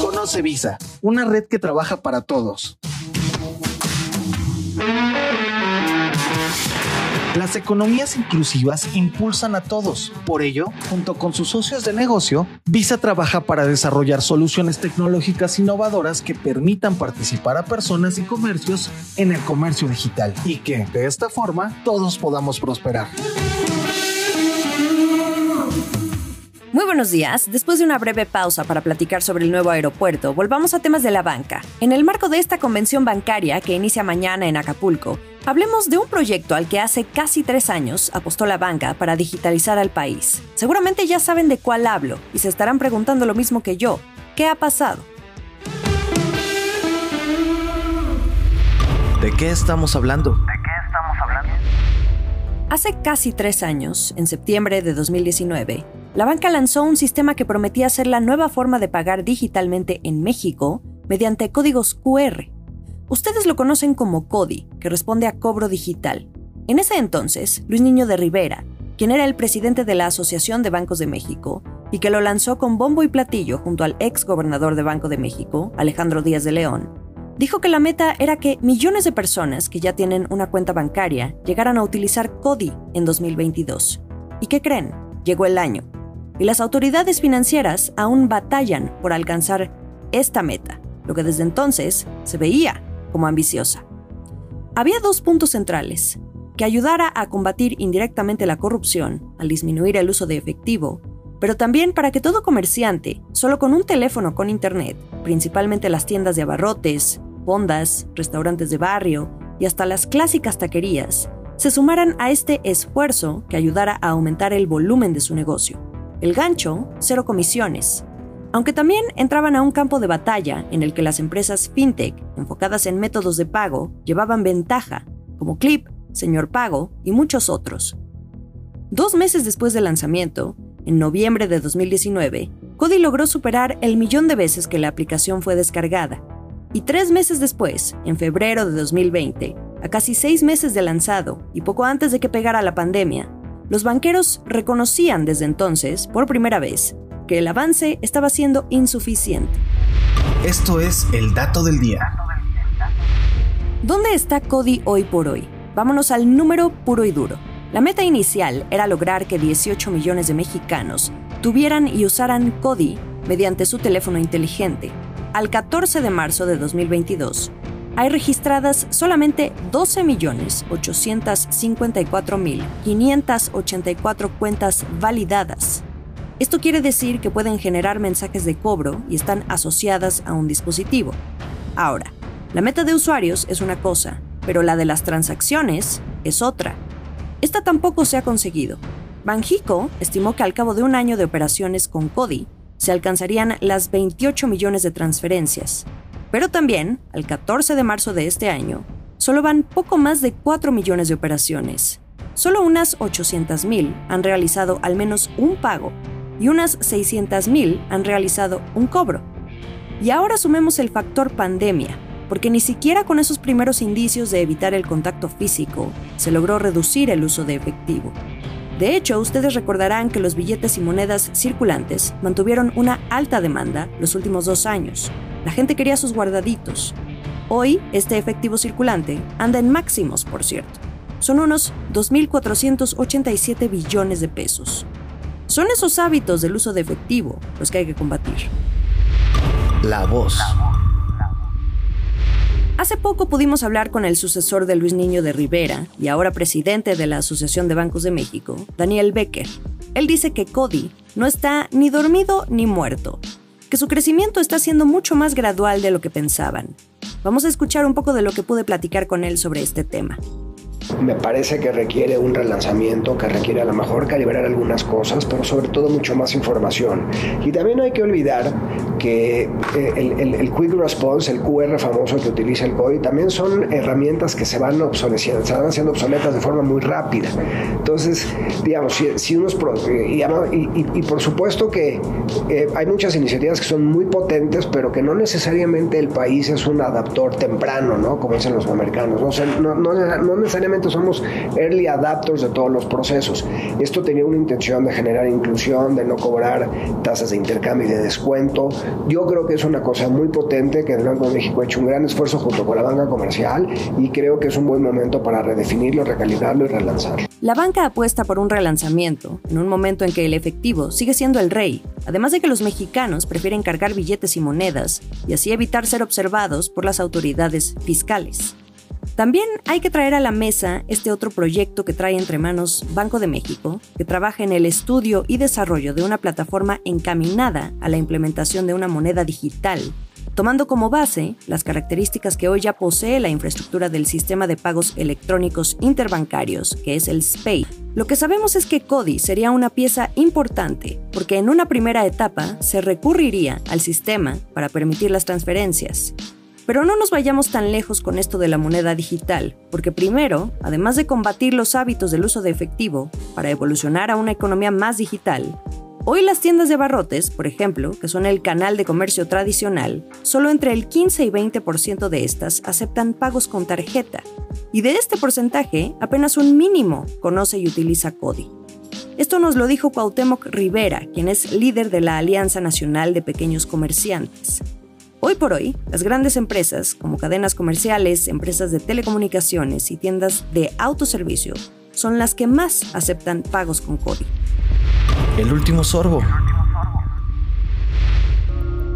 Conoce Visa, una red que trabaja para todos. Las economías inclusivas impulsan a todos. Por ello, junto con sus socios de negocio, Visa trabaja para desarrollar soluciones tecnológicas innovadoras que permitan participar a personas y comercios en el comercio digital y que, de esta forma, todos podamos prosperar. Muy buenos días. Después de una breve pausa para platicar sobre el nuevo aeropuerto, volvamos a temas de la banca. En el marco de esta convención bancaria que inicia mañana en Acapulco, hablemos de un proyecto al que hace casi tres años apostó la banca para digitalizar al país. Seguramente ya saben de cuál hablo y se estarán preguntando lo mismo que yo. ¿Qué ha pasado? ¿De qué estamos hablando? Hace casi tres años, en septiembre de 2019, la banca lanzó un sistema que prometía ser la nueva forma de pagar digitalmente en México mediante códigos QR. Ustedes lo conocen como CODI, que responde a cobro digital. En ese entonces, Luis Niño de Rivera, quien era el presidente de la Asociación de Bancos de México y que lo lanzó con bombo y platillo junto al ex gobernador de Banco de México, Alejandro Díaz de León, dijo que la meta era que millones de personas que ya tienen una cuenta bancaria llegaran a utilizar CODI en 2022. ¿Y qué creen? Llegó el año y las autoridades financieras aún batallan por alcanzar esta meta, lo que desde entonces se veía como ambiciosa. Había dos puntos centrales, que ayudara a combatir indirectamente la corrupción al disminuir el uso de efectivo, pero también para que todo comerciante, solo con un teléfono con internet, principalmente las tiendas de abarrotes, fondas, restaurantes de barrio y hasta las clásicas taquerías, se sumaran a este esfuerzo que ayudara a aumentar el volumen de su negocio. El gancho, cero comisiones. Aunque también entraban a un campo de batalla en el que las empresas fintech, enfocadas en métodos de pago, llevaban ventaja, como Clip, Señor Pago y muchos otros. Dos meses después del lanzamiento, en noviembre de 2019, Cody logró superar el millón de veces que la aplicación fue descargada. Y tres meses después, en febrero de 2020, a casi seis meses de lanzado y poco antes de que pegara la pandemia, los banqueros reconocían desde entonces, por primera vez, que el avance estaba siendo insuficiente. Esto es el dato del día. ¿Dónde está Cody hoy por hoy? Vámonos al número puro y duro. La meta inicial era lograr que 18 millones de mexicanos tuvieran y usaran Cody mediante su teléfono inteligente. Al 14 de marzo de 2022, hay registradas solamente 12.854.584 cuentas validadas. Esto quiere decir que pueden generar mensajes de cobro y están asociadas a un dispositivo. Ahora, la meta de usuarios es una cosa, pero la de las transacciones es otra. Esta tampoco se ha conseguido. Banjico estimó que al cabo de un año de operaciones con CODI se alcanzarían las 28 millones de transferencias, pero también, al 14 de marzo de este año, solo van poco más de 4 millones de operaciones. Solo unas 800.000 han realizado al menos un pago y unas 600.000 han realizado un cobro. Y ahora sumemos el factor pandemia, porque ni siquiera con esos primeros indicios de evitar el contacto físico se logró reducir el uso de efectivo. De hecho, ustedes recordarán que los billetes y monedas circulantes mantuvieron una alta demanda los últimos dos años, la gente quería sus guardaditos. Hoy, este efectivo circulante anda en máximos, por cierto. Son unos 2.487 billones de pesos. Son esos hábitos del uso de efectivo los que hay que combatir. La voz. Hace poco pudimos hablar con el sucesor de Luis Niño de Rivera y ahora presidente de la Asociación de Bancos de México, Daniel Becker. Él dice que Cody no está ni dormido ni muerto, que su crecimiento está siendo mucho más gradual de lo que pensaban. Vamos a escuchar un poco de lo que pude platicar con él sobre este tema. Me parece que requiere un relanzamiento, que requiere a lo mejor calibrar algunas cosas, pero sobre todo mucho más información. Y también no hay que olvidar que eh, el, Quick Response, el QR famoso que utiliza el COI, también son herramientas que se van obsoleciendo, se van haciendo obsoletas de forma muy rápida. Entonces, digamos, si, si unos... Y, y, por supuesto que eh, hay muchas iniciativas que son muy potentes, pero que no necesariamente el país es un adaptor temprano, ¿no? Como dicen los americanos. no, no, no necesariamente somos early adapters de todos los procesos. Esto tenía una intención de generar inclusión, de no cobrar tasas de intercambio y de descuento, Yo creo que es una cosa muy potente que el Banco de México ha hecho un gran esfuerzo junto con la banca comercial y creo que es un buen momento para redefinirlo, recalibrarlo y relanzarlo. La banca apuesta por un relanzamiento en un momento en que el efectivo sigue siendo el rey, además de que los mexicanos prefieren cargar billetes y monedas y así evitar ser observados por las autoridades fiscales. También hay que traer a la mesa este otro proyecto que trae entre manos Banco de México, que trabaja en el estudio y desarrollo de una plataforma encaminada a la implementación de una moneda digital, tomando como base las características que hoy ya posee la infraestructura del sistema de pagos electrónicos interbancarios, que es el SPAY. Lo que sabemos es que CODI sería una pieza importante, porque en una primera etapa se recurriría al sistema para permitir las transferencias, pero no nos vayamos tan lejos con esto de la moneda digital, porque primero, además de combatir los hábitos del uso de efectivo para evolucionar a una economía más digital, hoy las tiendas de barrotes, por ejemplo, que son el canal de comercio tradicional, solo entre el 15 y 20% de estas aceptan pagos con tarjeta, y de este porcentaje, apenas un mínimo conoce y utiliza CODI. Esto nos lo dijo Cuauhtémoc Rivera, quien es líder de la Alianza Nacional de Pequeños Comerciantes. Hoy por hoy, las grandes empresas, como cadenas comerciales, empresas de telecomunicaciones y tiendas de autoservicio, son las que más aceptan pagos con CODI. El último sorbo.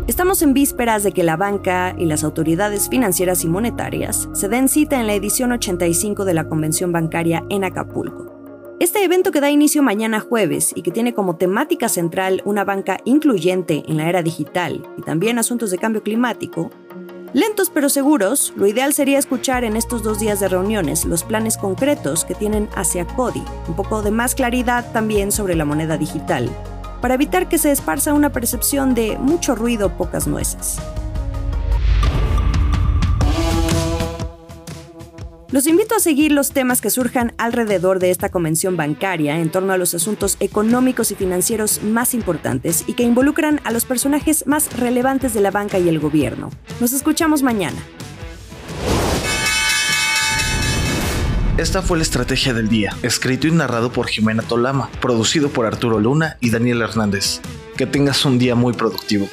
Estamos en vísperas de que la banca y las autoridades financieras y monetarias se den cita en la edición 85 de la Convención Bancaria en Acapulco. Este evento que da inicio mañana jueves y que tiene como temática central una banca incluyente en la era digital y también asuntos de cambio climático, lentos pero seguros, lo ideal sería escuchar en estos dos días de reuniones los planes concretos que tienen hacia CODI, un poco de más claridad también sobre la moneda digital, para evitar que se esparza una percepción de mucho ruido, pocas nueces. Los invito a seguir los temas que surjan alrededor de esta convención bancaria en torno a los asuntos económicos y financieros más importantes y que involucran a los personajes más relevantes de la banca y el gobierno. Nos escuchamos mañana. Esta fue la estrategia del día, escrito y narrado por Jimena Tolama, producido por Arturo Luna y Daniel Hernández. Que tengas un día muy productivo.